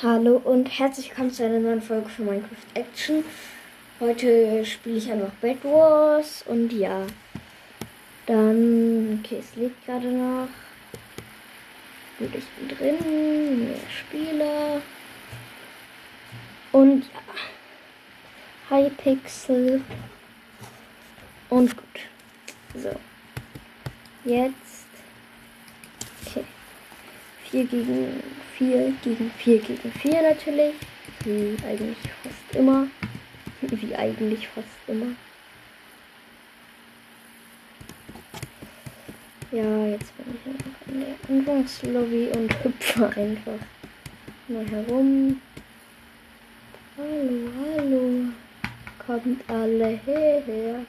Hallo und herzlich willkommen zu einer neuen Folge von Minecraft Action. Heute spiele ich einfach Bed Wars und ja. Dann, okay, es liegt gerade noch. Gut, ich bin drin, mehr Spieler. Und ja. Hypixel. Und gut. So. Jetzt. Okay. 4 gegen 4 gegen 4 gegen 4 natürlich. Wie eigentlich fast immer. Wie eigentlich fast immer. Ja, jetzt bin ich einfach in der Anfangslobby und hüpfe einfach mal herum. Hallo, hallo. Kommt alle her.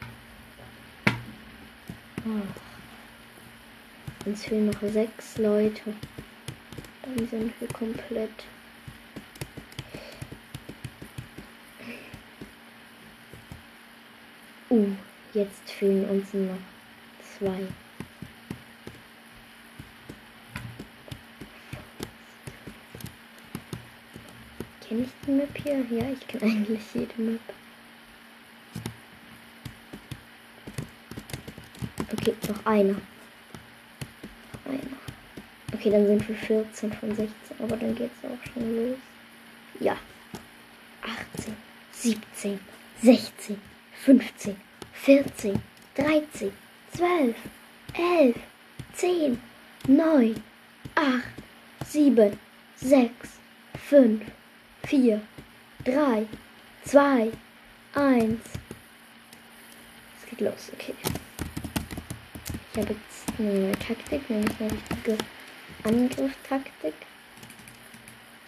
Oh. Uns fehlen noch sechs Leute. Dann sind wir komplett. Uh, jetzt fehlen uns noch zwei. Kenne ich die Map hier? Ja, ich kenne eigentlich jede Map. Okay, noch einer. Okay, dann sind wir 14 von 16, aber dann geht es auch schon los. Ja. 18, 17, 16, 15, 14, 13, 12, 11, 10, 9, 8, 7, 6, 5, 4, 3, 2, 1. Es geht los, okay. Ich habe jetzt eine Taktik, nämlich eine richtige Angriffstaktik.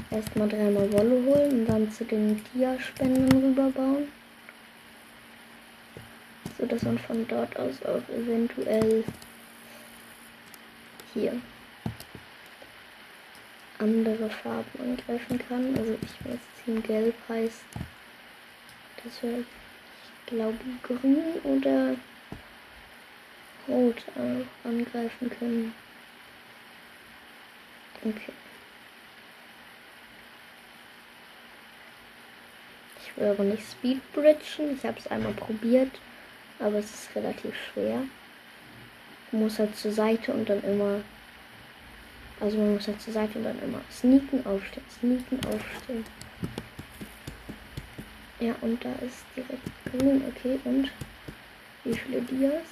Erstmal dreimal Wolle holen und dann zu den Dia-Spenden rüberbauen. So dass man von dort aus auch eventuell hier andere Farben angreifen kann. Also ich weiß, Team Gelb heißt, dass wir, ich glaube, grün oder rot angreifen können. Okay. Ich will aber nicht Speedbridgen. Ich habe es einmal probiert, aber es ist relativ schwer. Man muss halt zur Seite und dann immer. Also man muss halt zur Seite und dann immer sneaken, aufstehen, sneaken, aufstehen. Ja, und da ist direkt grün. Okay, und wie viele Dias?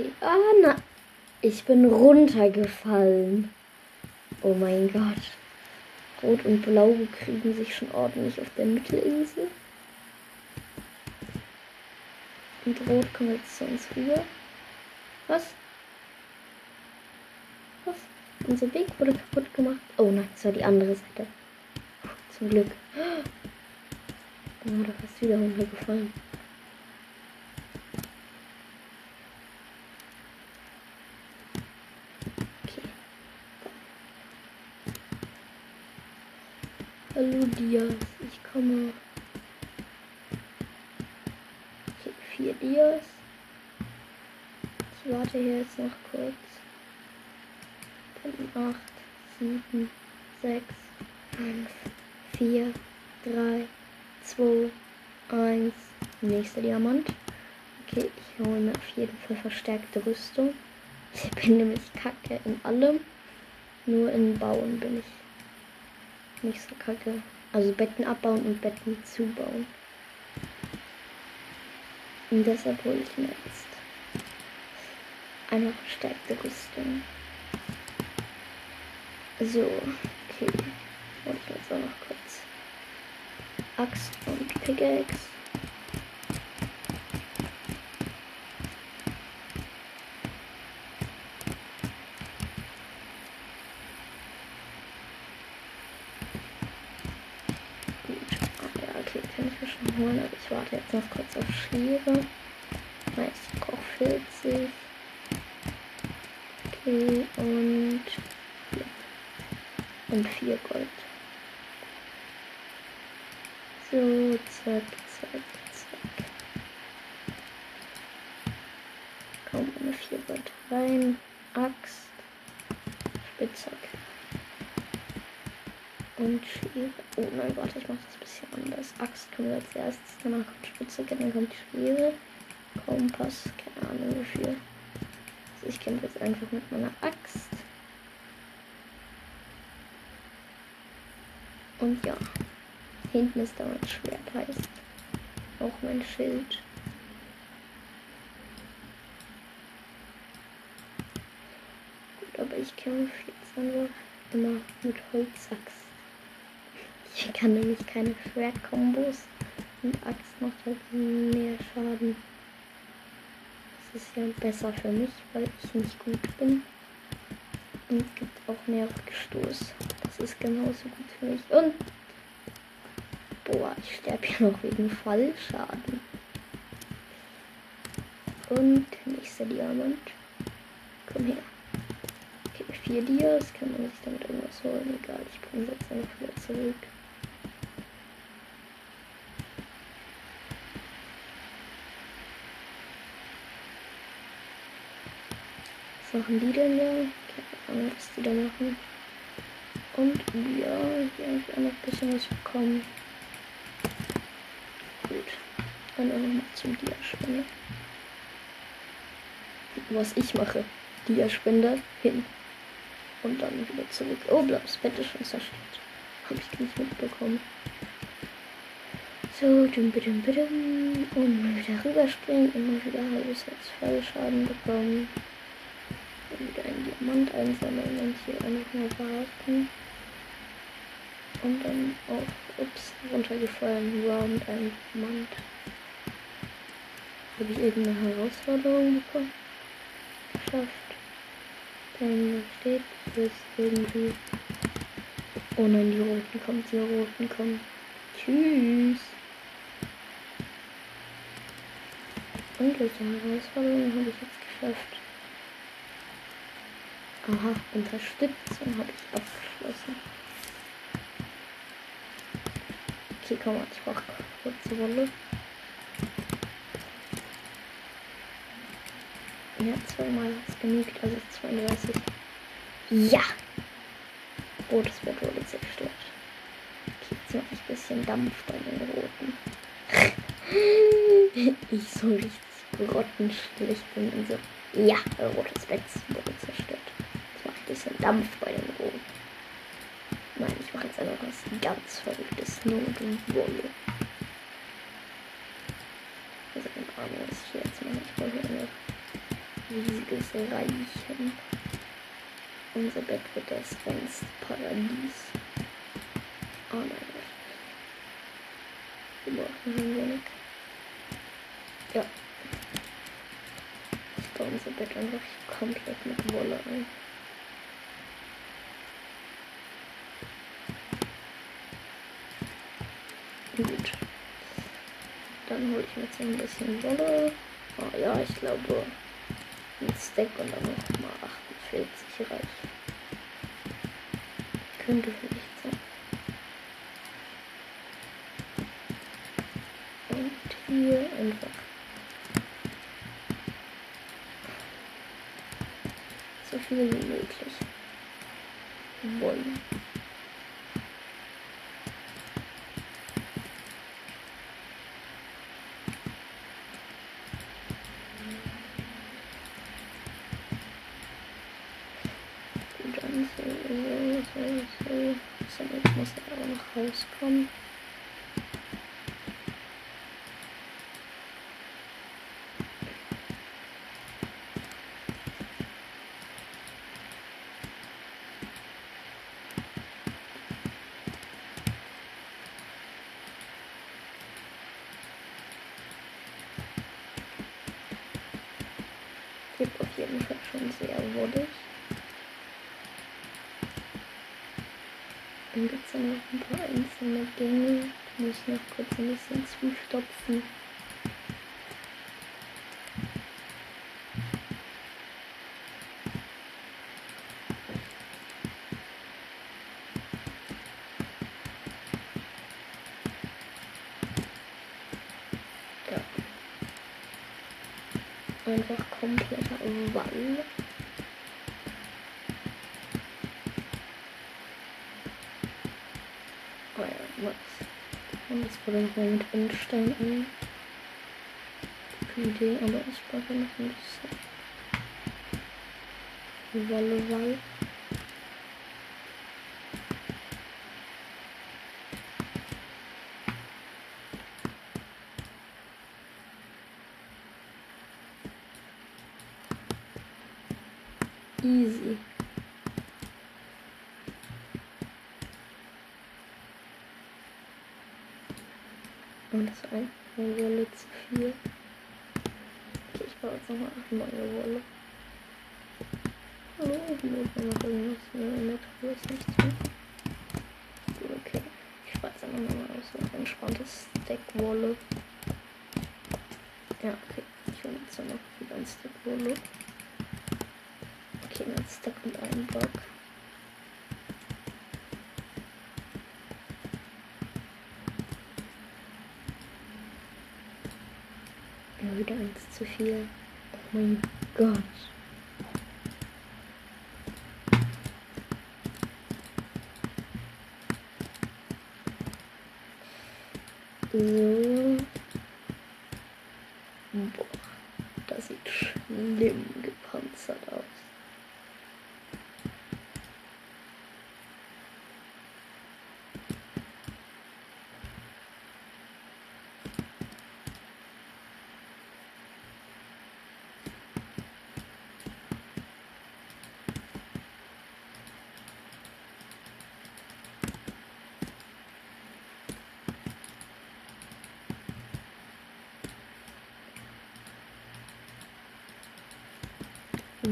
Okay. Ah, na. Ich bin runtergefallen. Oh mein Gott. Rot und Blau kriegen sich schon ordentlich auf der Mittelinsel. Und Rot kommt jetzt zu uns rüber. Was? Was? Unser Weg wurde kaputt gemacht. Oh nein, das war die andere Seite. Zum Glück. Oh, da fast wieder runtergefallen. Hallo Dias, ich komme. Okay, vier Dias. Ich warte hier jetzt noch kurz. Dann 8, 7, 6, 5, 4, 3, 2, 1. Nächster Diamant. Okay, ich hole mir auf jeden Fall verstärkte Rüstung. Ich bin nämlich kacke in allem. Nur in Bauen bin ich nicht so kacke. Also Betten abbauen und Betten zubauen. Und deshalb hole ich mir jetzt eine verstärkte Rüstung. So, okay. Hol jetzt auch noch kurz Axt und Pickaxe. holen, aber noch kurz auf Schere. Ich brauche 40. Okay, und 4. Und 4 Gold. So, zack, zack, zack. Kommt eine 4 Gold rein. Axt. Spitzhack. Und Schere. Oh nein, warte, ich mache das ein bisschen anders. Axt kommt als erstes, danach kommt Spitzhack, dann kommt die Schere. Kompass, keine Ahnung wofür. Also ich kämpfe jetzt einfach mit meiner Axt. Und ja, hinten ist da mein Schwert heißt. Auch mein Schild. Gut, aber ich kämpfe jetzt einfach immer mit Holzaxt. Ich kann nämlich keine Schwertkombos und Axt macht halt mehr Schaden. Das ist ja besser für mich, weil ich nicht gut bin. Und es gibt auch mehr Rückstoß. Das ist genauso gut für mich. Und boah, ich sterbe hier noch wegen Fallschaden. Und nächster Diamant. Komm her. Okay, vier Dias. Kann man sich damit irgendwas holen? Egal, ich bringe jetzt einfach wieder zurück. Machen die denn da? Keine Ahnung, was die da machen. Und ja, hier habe ich auch noch ein bisschen was bekommen. Gut. Dann nochmal zum Diaspender. Was ich mache. Diaspender hin. Und dann wieder zurück. Oh, blaues Bett ist schon zerstört. Habe ich nicht mitbekommen. So, dum, dum, dum, und mal wieder rüberspringen mal wieder halbes Herz Fallschaden bekommen wieder einen Diamant einsammeln und hier einfach nur warten. Und dann auch, ups, runtergefallen, Round ein Diamant. Habe ich irgendeine Herausforderung bekommen? Geschafft. Dann steht es irgendwie. Oh nein, die Roten kommen, die Roten kommen. Tschüss. Und welche Herausforderung habe ich jetzt geschafft? Aha, Unterstützung habe ich abgeschlossen. Okay, komm mal, ich brauche kurze Wolle. Ja, zweimal hat es genügt, also 32. Ja! Oh, das wird wurde zerstört. Okay, jetzt mache ich ein bisschen Dampf bei den Roten. ich soll richtig grottenschlecht bin und so. Ja, rotes Bett bisschen Dampf bei den Roten. Nein, ich mache jetzt einfach was ganz Verrücktes. Not und Wolle. Also keine Ahnung, was ich jetzt mache. Ich brauche hier ein riesiges Reichen. Unser Bett wird das reinste Paradies. Oh nein. Wir brauchen ein wenig. Ja. Ich baue unser Bett einfach komplett mit Wolle ein. Gut. Dann hole ich mir jetzt ein bisschen Wolle. Oh ja, ich glaube ein Stack und dann noch mal 48 reicht. Könnte vielleicht sein. Und hier einfach so viel wie möglich wollen. rauskommen. Gibt auf jeden Fall schon sehr wurdig. Dann gibt es ja noch ein paar einzelne Gänge. Die muss noch kurz ein bisschen zustopfen. Ja. Einfach kompletter Wall. Was? Noch mal mit Endstein ein. Gute Idee, aber ich brauche noch ein bisschen Wolle, Wolle. Easy. Und das war eine Wolle zu viel. Okay, ich baue jetzt nochmal acht neue Wolle. Hallo, hier ist noch irgendwas ist nichts mehr. Okay, ich schmeiße einfach mal so ein entspanntes Stack Wolle. Ja, okay, ich hole jetzt noch wieder ein Stack Wolle. Okay, ein Stack und ein Block. Wieder eins zu viel. Oh mein Gott. So. Boah, das sieht schlimm gepanzert aus.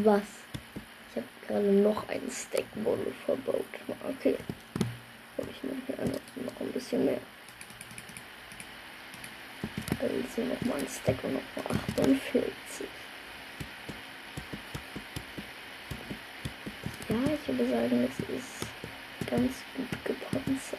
Was? Ich habe gerade noch einen Stack Wolle verbaut. Okay. Habe ich noch hier noch, noch ein bisschen mehr. Also nochmal ein Stack und nochmal 48. Ja, ich würde sagen, es ist ganz gut gepanzert.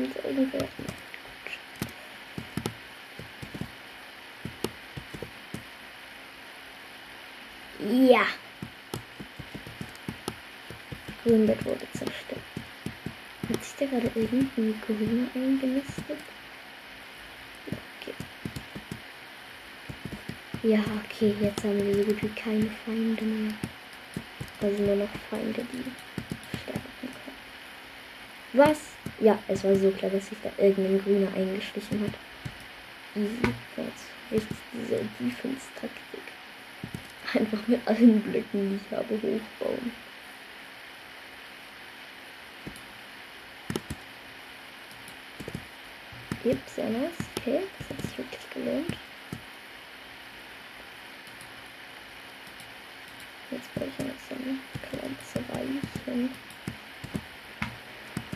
Kommt irgendwer? Ja. Grünbett wurde zerstört. Hat sich da gerade irgendwie grün eingenistet? Okay. Ja, okay, jetzt haben wir so gut wie keine Feinde mehr. Also nur noch Feinde, die sterben können. Was? Ja, es war so klar, dass sich da irgendein Grüner eingeschlichen hat. Easy. Jetzt richtig diese Defense-Taktik. Einfach mit allen Blöcken, die ich habe, hochbauen. Yep, sehr nice. Okay, das hat sich wirklich gelohnt.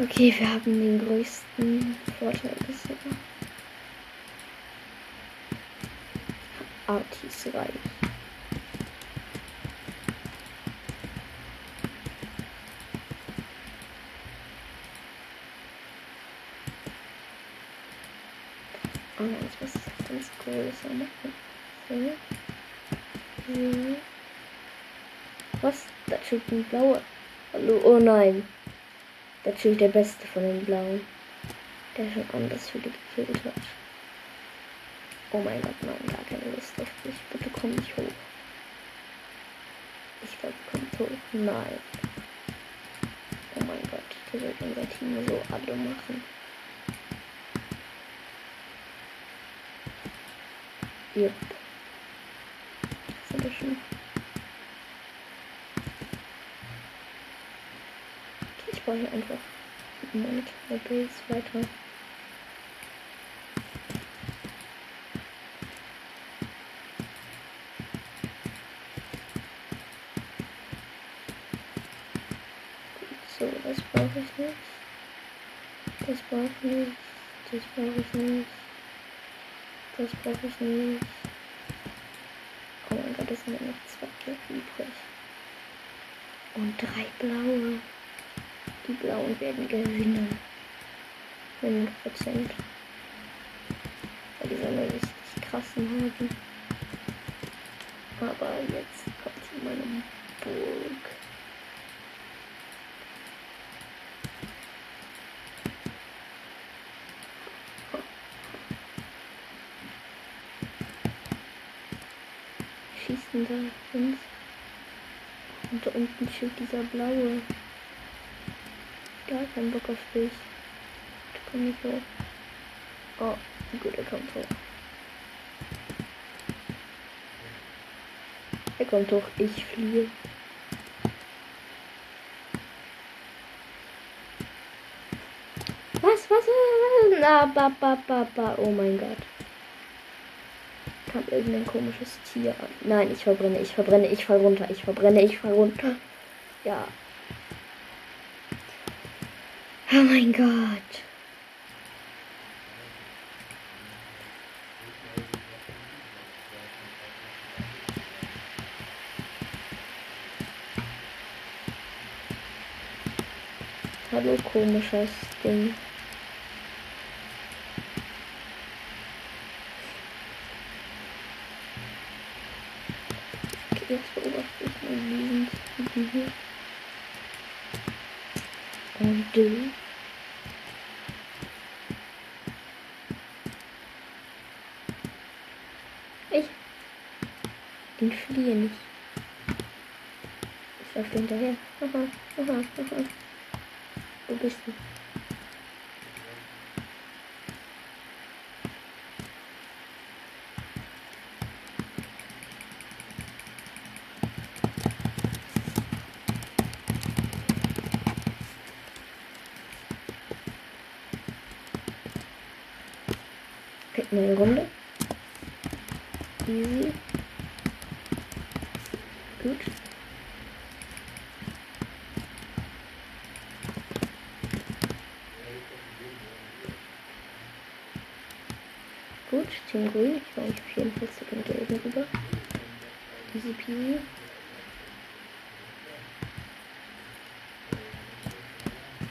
Okay, wir haben den größten Vorteil bisher. Artis reich. Oh nein, ich muss das ganz größer machen. So. So. Was? Da steht ein blauer. Hallo? Oh nein. Steht der beste von den blauen. Der schon anders viele gekillt hat. Oh mein Gott, nein, gar keine Lust auf dich. Bitte komm nicht hoch. Ich glaube, kommt hoch. Nein. Oh mein Gott, der wird unser Team so alle machen. Yep. baue hier einfach meine kleine Base weiter. So, das brauche ich nicht. Das brauche ich nicht. Das brauche ich nicht. Das brauche ich nicht. Oh mein Gott, das sind ja noch zwei Blöcke übrig. Und drei blaue. Die blauen werden gewinnen. 100 Prozent. Weil die sollen richtig krassen haben. Aber jetzt kommt hier meine Burg. Schießen da hin. Und da unten steht dieser blaue. Gar keinen Bock auf dich. Da komm ich hoch. Oh, gut, er kommt hoch. Er kommt hoch, ich fliehe. Was, was, was? Na, ba, ba, ba, ba. Oh mein Gott. Kam irgendein komisches Tier an. Nein, ich verbrenne, ich verbrenne, ich fall runter, ich verbrenne, ich fall runter. Ja. Oh mein Gott. Hallo, komisches Ding. Okay, jetzt beobachte ich Typen hier. Und du? Ich. Fliehe nicht. Ich laufe hinterher. Aha, aha, aha. Wo bist du? Okay, neue Runde. Easy. Gut. Team Grün. Ich mich auf jeden Fall zu den Gelben rüber. Easy peasy.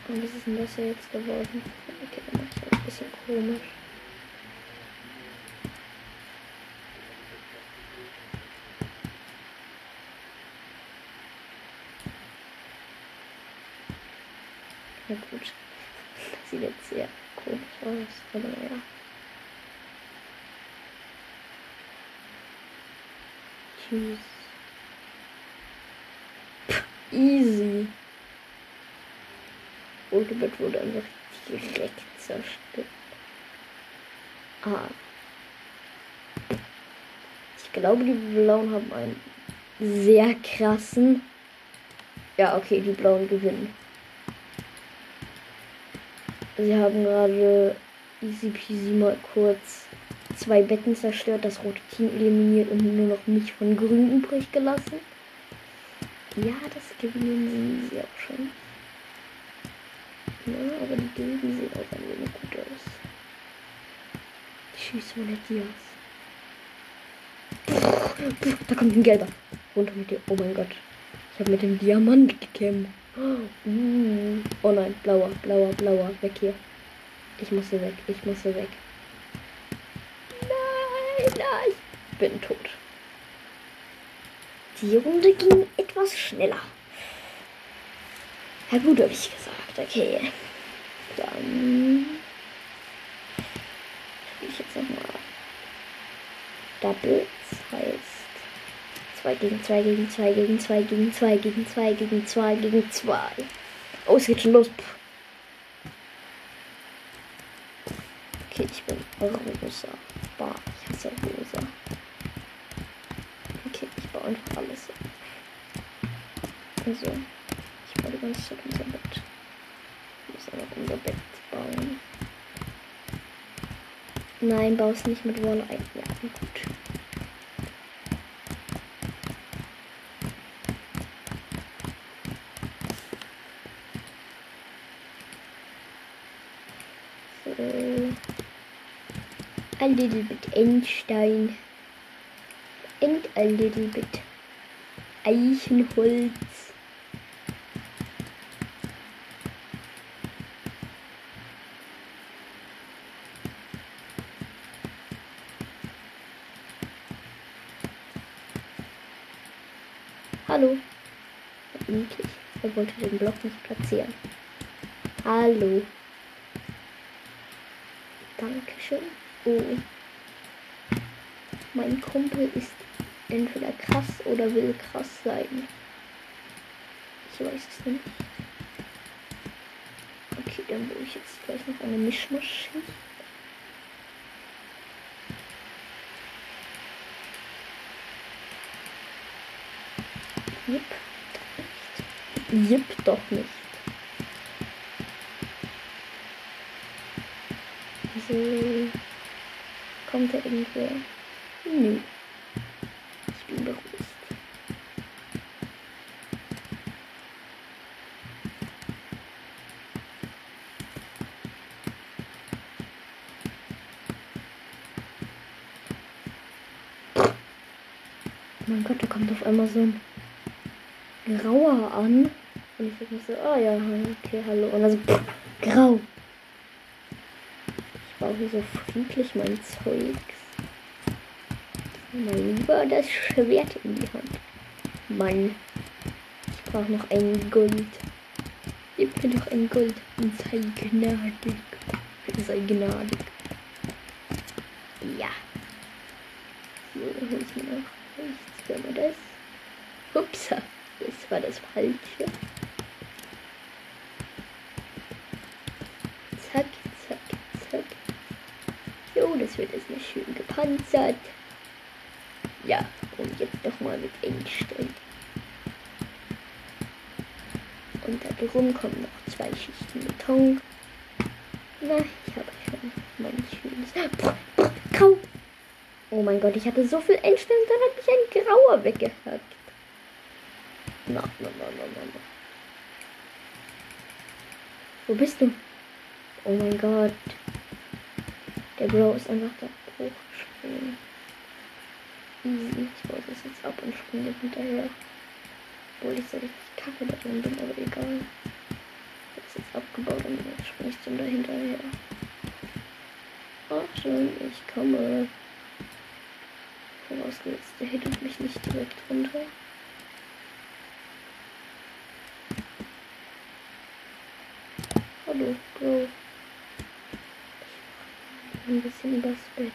Und was ist denn das jetzt geworden? Okay, dann mache ich ein bisschen komisch. Ja gut. Sieht jetzt sehr komisch aus, aber naja. Tschüss. Pff, easy. Ultimate wurde einfach direkt zerstört. Ah. Ich glaube, die Blauen haben einen sehr krassen. Ja, okay, die Blauen gewinnen. Sie haben gerade easy peasy mal kurz zwei Betten zerstört, das rote Team eliminiert und nur noch mich von grün übrig gelassen. Ja, das gewinnen sie auch schon. Ja, aber die Gelben sehen auch ein wenig gut aus. Tschüss, meine Dias. Da kommt ein gelber. Runter mit dir. Oh mein Gott. Ich habe mit dem Diamant gekämpft. Uh. Oh nein, blauer, blauer, blauer. Weg hier. Ich muss hier weg. Ich muss hier weg. Bin tot. Die Runde ging etwas schneller. Ja gut, habe ich gesagt. Okay. Dann spiele ich jetzt nochmal Doubles. Heißt 2 gegen 2 gegen 2 gegen 2 gegen 2 gegen 2 gegen 2 gegen 2. Oh, es geht schon los. Okay, ich bin rosa. Bah, ich hasse rosa. Person. Ich wollte ganz Zeit unser Bett. Ich muss aber unser Bett bauen. Nein, baue es nicht mit Wall ein. Ja, gut. a little bit Einstein and a little bit Eichenholz. Den Block nicht platzieren. Hallo. Dankeschön. Oh. Mein Kumpel ist entweder krass oder will krass sein. Ich weiß es nicht. Okay, dann will ich jetzt gleich noch eine Mischmaschine. Jip. Jip doch nicht. So. Kommt da irgendwer? Nö. Ich bin beruhigt. Mein Gott, da kommt auf einmal so ein grauer an. Ich mir so, oh ja, okay, hallo. Und also, pff, grau. Ich brauche so friedlich mein Zeugs. Mal lieber das Schwert in die Hand. Mann. Ich brauche noch ein Gold. Gib mir doch ein Gold und sei gnadig. Sei gnadig. Ja. So, hol ich mir noch rechts. Können wir das? Upsa. Das war das Falsche. Das wird nicht schön gepanzert. Ja, und jetzt nochmal mit Endstellen. Und da drum kommen noch zwei Schichten Beton. Na, ich habe schon mein schönes. Kau! Oh mein Gott, ich hatte so viel Endstellen, dann hat mich ein Grauer weggehackt. Na, na, na, na, na, na. Wo bist du? Oh mein Gott. Der Bro ist einfach da hochgesprungen. Easy. Ich baue das jetzt ab und springe hinterher. Obwohl ich so richtig kacke da drin bin, aber egal. Ich hab's jetzt abgebaut und jetzt springe ich zum da hinterher. Ach schön, ich komme. Vorausgesetzt, der hittet mich nicht direkt runter. Hallo, Bro. Ein bisschen übers Bett.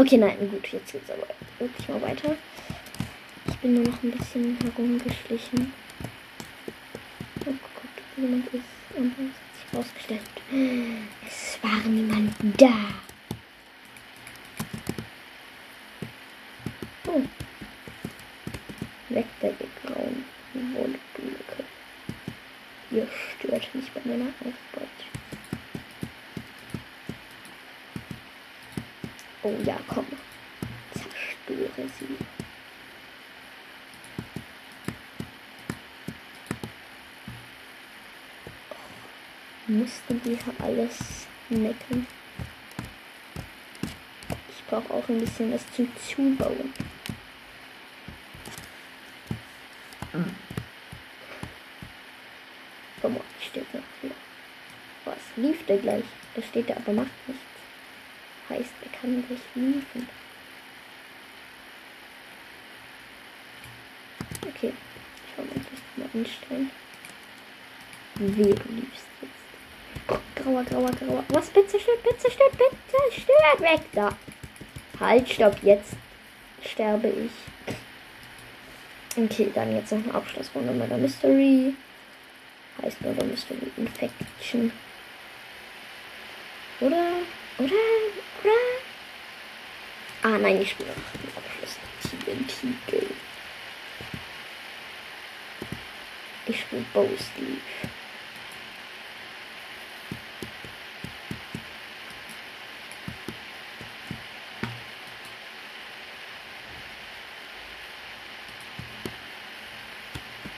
Okay, nein, gut, jetzt geht's aber wirklich mal weiter. Ich bin nur noch ein bisschen herumgeschlichen. Geguckt, ob jemand ist. Und dann hat sich herausgestellt, es war niemand da. Oh. Weg der gegrauen Wollblöcke. Ihr stört mich bei meiner Aufbau. Oh ja, komm. Zerstöre sie. Oh, mussten wir alles necken. Ich brauche auch ein bisschen was zum Zubauen. Komm mal, steht noch hier. Was lief der gleich? Da steht er aber macht nichts sich liefen. Okay, schau mal, ich mal anstellen. Wie du liefst jetzt. grauer, grauer, grauer. Was? Bitte stört, bitte stört, bitte stört. Weg da. Halt, stopp, jetzt sterbe ich. Okay, dann jetzt noch eine Abschlussrunde der Mystery. Heißt nur der Mystery Infection. Oder? Oder? Oder? Ah, nein, ich spiele den Abschluss. TNT. Ich spiele Bow Sleeve.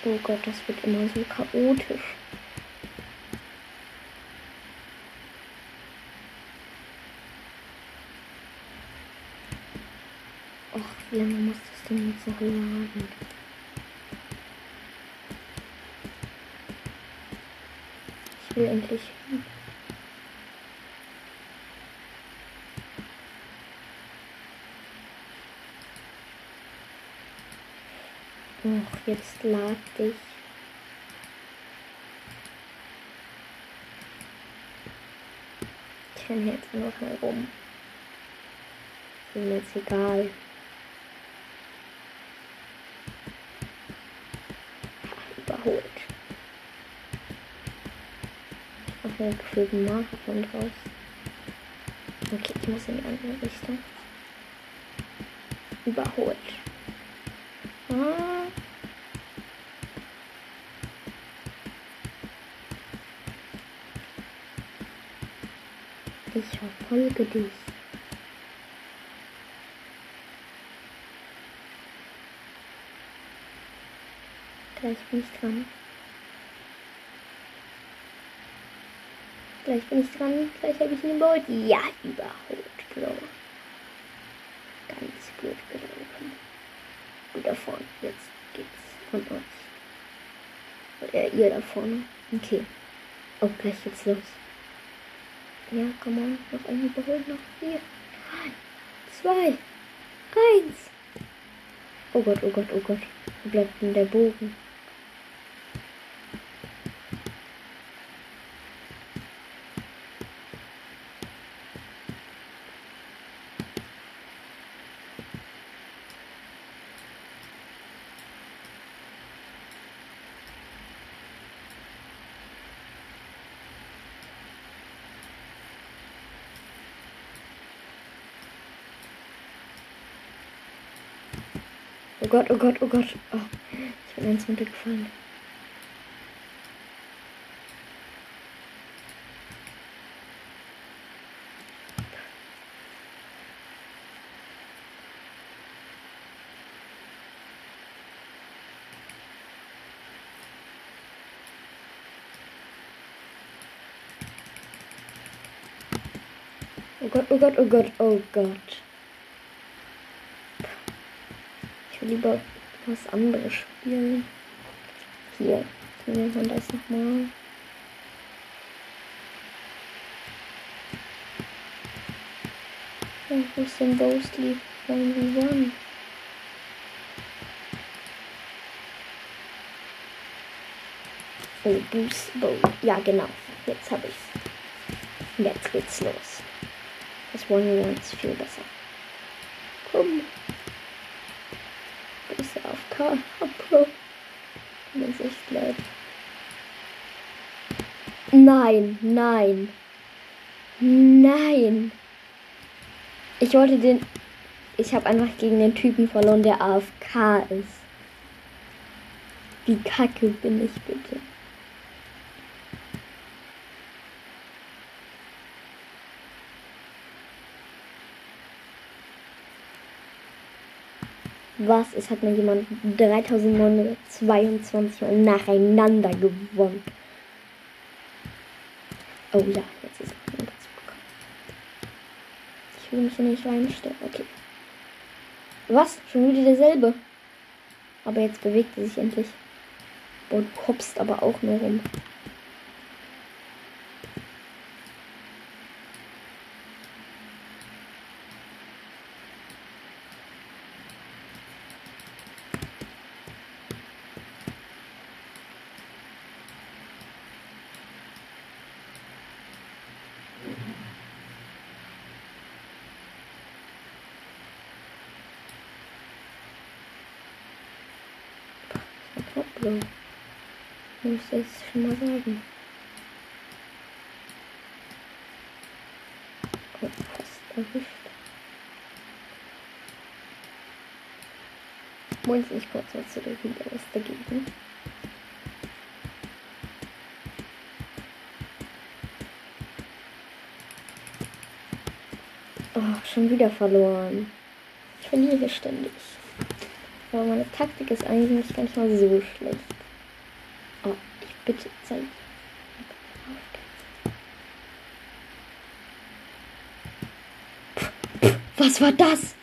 Oh Gott, das wird immer so chaotisch. Och, wie lange muss denn jetzt noch laden? Ich will endlich hin. Och, jetzt lad dich. Ich renne jetzt nur mal rum. Ist mir jetzt egal. Ha, Überholt. Ich mache einen gefühlten Marathon draus. Okay, ich muss in die andere Richtung. Überholt. Ah. Ich verfolge dich. Gleich bin ich dran. Gleich bin ich dran. Gleich habe ich ihn überholt. Ja, überholt, Bro. Ganz gut gelaufen. Gut da vorne. Jetzt geht's an euch. Oder ihr da vorne. Okay. Oh, gleich geht's los. Ja, komm on. Noch ein überholt. Noch vier. Drei. Zwei. Eins. Oh Gott, oh Gott, oh Gott. Wo bleibt denn der Bogen? Gott, oh Gott, oh Gott. Oh, ich bin eins runtergefallen. Oh Gott, oh Gott, oh Gott, oh Gott. Ich will lieber was anderes spielen. Hier, nehmen wir das nochmal. Ja, wo ist denn Ghostly? 1v1. Oh, Boost Bow. Ja, genau. Jetzt habe ich's. Jetzt geht's los. Das One ist viel besser. Komm. Du bist auf K. Bro. Das ist echt leid. Nein, nein. Nein. Ich wollte den. Ich habe einfach gegen den Typen verloren, der AFK ist. Wie kacke bin ich bitte? Was? Es hat mir jemand 3922 Mal nacheinander gewonnen. Oh ja, jetzt ist er dazu bekommen. Ich will mich nicht reinstellen. Okay. Was? Schon wieder derselbe. Aber jetzt bewegt er sich endlich. Boah, du hoppst aber auch nur rum. Muss ich jetzt schon mal sagen. Oh, fast erwischt. Moin, ich kurz was zu der was dagegen. Oh, schon wieder verloren. Ich verliere hier ständig. Aber meine Taktik ist eigentlich gar nicht mal so schlecht. Bitte zeig. Was war das?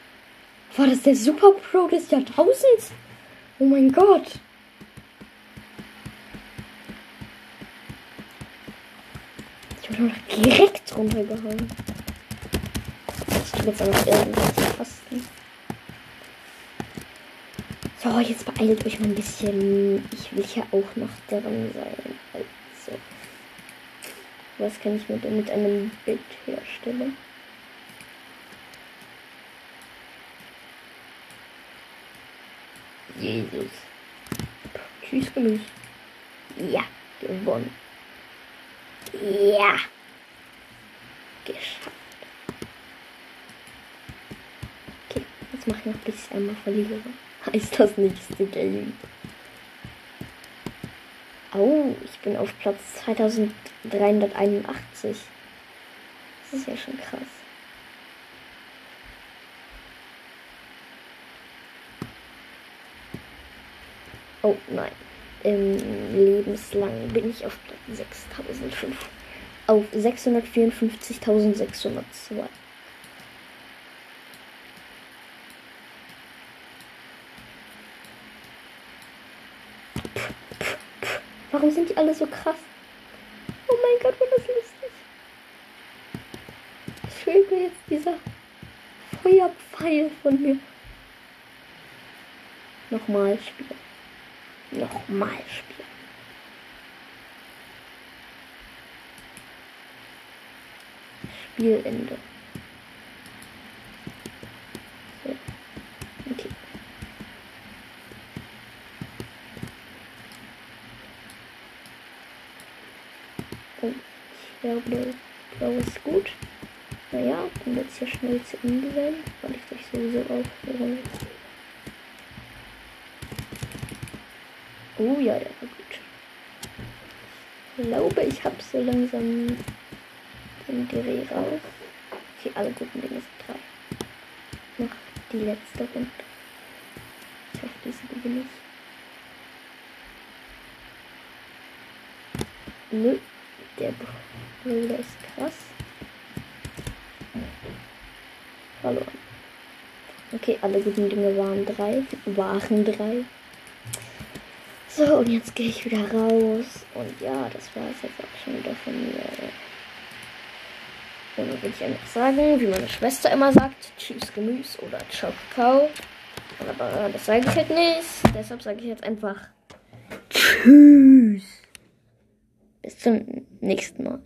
War das der Super Pro des Jahrtausends? Oh mein Gott. Ich wurde noch direkt runtergehauen. Ich tue jetzt einfach irgendwas zu kosten. So, jetzt beeilt euch mal ein bisschen. Ich will ja auch noch dran sein. Also. Was kann ich denn mit einem Bild herstellen? Jesus. Tschüss, Gemüse. Ja, gewonnen. Ja. Geschafft. Okay, jetzt mache ich noch bis ich einmal verliere. Heißt das nächste Game. Oh, ich bin auf Platz 2381. Das ist ja schon krass. Oh nein. Ähm, lebenslang bin ich auf 6005. Auf 654.602. Warum sind die alle so krass? Oh mein Gott, war das lustig. Schwebe jetzt dieser Feuerpfeil von mir. Nochmal spielen nochmal spielen. Spielende. So. Okay. Oh, ich glaube, blau ist gut. Naja, dann wird es hier schnell zu Ende sein, weil ich dich sowieso aufhören Oh ja, der war gut. Ich glaube, ich habe so langsam den Dreh raus. Okay, alle guten Dinge sind drei. Noch die letzte Runde. Ich hoffe, diese gewinne ich. Nö, der Bruder ist krass. Verloren. Okay, alle guten Dinge waren drei. Waren drei. So, und jetzt gehe ich wieder raus. Und ja, das war es jetzt auch schon wieder von mir. Und dann würde ich einfach sagen, wie meine Schwester immer sagt, tschüss Gemüse oder ciao Kakao. Aber das sage ich halt nicht. Deshalb sage ich jetzt einfach tschüss. Bis zum nächsten Mal.